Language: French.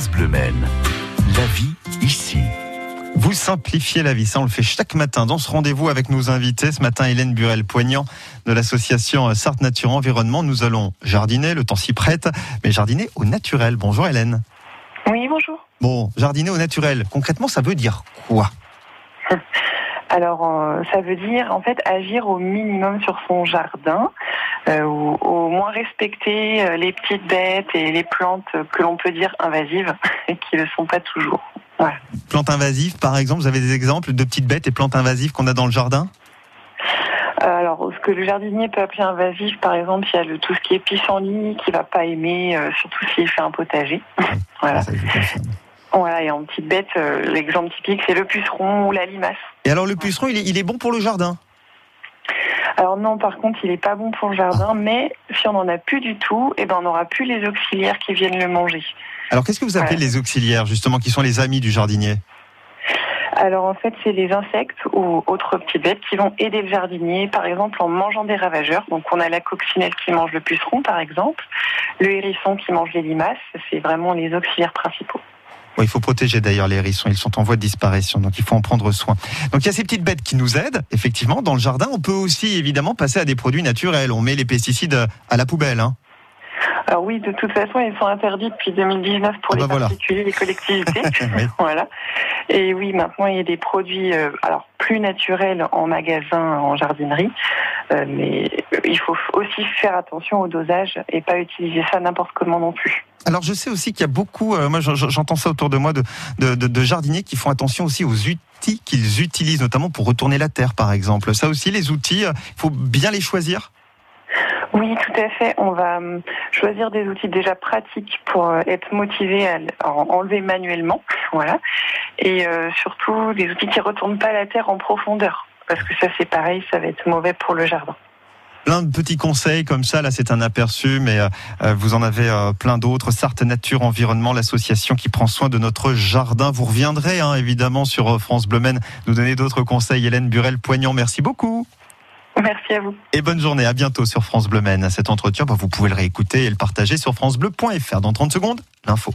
France Bleu Maine. La vie ici. Vous simplifiez la vie, ça on le fait chaque matin dans ce rendez-vous avec nos invités. Ce matin, Hélène Burel-Poignant de l'association Sarthe Nature Environnement. Nous allons jardiner, le temps s'y prête, mais jardiner au naturel. Bonjour Hélène. Oui, bonjour. Bon, jardiner au naturel, concrètement, ça veut dire quoi? Alors, euh, ça veut dire en fait agir au minimum sur son jardin, ou au moins respecter euh, les petites bêtes et les plantes que l'on peut dire invasives et qui ne le sont pas toujours. Voilà. Plantes invasives, par exemple, vous avez des exemples de petites bêtes et plantes invasives qu'on a dans le jardin? Euh, Alors, ce que le jardinier peut appeler invasif, par exemple, il y a le, tout ce qui est pissenlit qui va pas aimer, euh, surtout s'il fait un potager. voilà. Ça, je vous confirme. Voilà, et en petite bête, euh, l'exemple typique, c'est le puceron ou la limace. Et alors le puceron, il est, il est bon pour le jardin? Alors non, par contre, il est pas bon pour le jardin, mais si on n'en a plus du tout, eh ben on n'aura plus les auxiliaires qui viennent le manger. Alors qu'est-ce que vous appelez les auxiliaires, justement, qui sont les amis du jardinier? Alors en fait, c'est les insectes ou autres petites bêtes qui vont aider le jardinier, par exemple en mangeant des ravageurs. Donc on a la coccinelle qui mange le puceron, par exemple, le hérisson qui mange les limaces. C'est vraiment les auxiliaires principaux. Il faut protéger d'ailleurs les hérissons, ils sont en voie de disparition, donc il faut en prendre soin. Donc il y a ces petites bêtes qui nous aident, effectivement, dans le jardin. On peut aussi évidemment passer à des produits naturels. On met les pesticides à la poubelle. Hein. Alors oui, de toute façon, ils sont interdits depuis 2019 pour Ah les bah voilà. particuliers, les collectivités. Oui. Voilà. Et oui, maintenant il y a des produits euh, alors plus naturels en magasin, en jardinerie, Euh, mais il faut aussi faire attention au dosage et pas utiliser ça n'importe comment non plus. Alors je sais aussi qu'il y a beaucoup, euh, moi j'en- j'entends ça autour de moi, de, de, jardiniers qui font attention aussi aux outils qu'ils utilisent, notamment pour retourner la terre par exemple. Ça aussi, les outils, il faut bien les choisir. Oui, tout à fait. On va hum, choisir des outils déjà pratiques pour euh, être motivé à enlever manuellement, voilà. Et euh, surtout des outils qui retournent pas la terre en profondeur, parce que ça c'est pareil, ça va être mauvais pour le jardin. Plein de petits conseils comme ça, là c'est un aperçu, mais euh, vous en avez plein d'autres. Sarthe Nature Environnement, l'association qui prend soin de notre jardin. Vous reviendrez hein, évidemment sur France Bleu nous donner d'autres conseils. Hélène Burel-Poignant, merci beaucoup. Merci à vous. Et bonne journée, à bientôt sur France Bleu Maine. Cet entretien, bah, vous pouvez le réécouter et le partager sur francebleu.fr. Dans 30 secondes, l'info.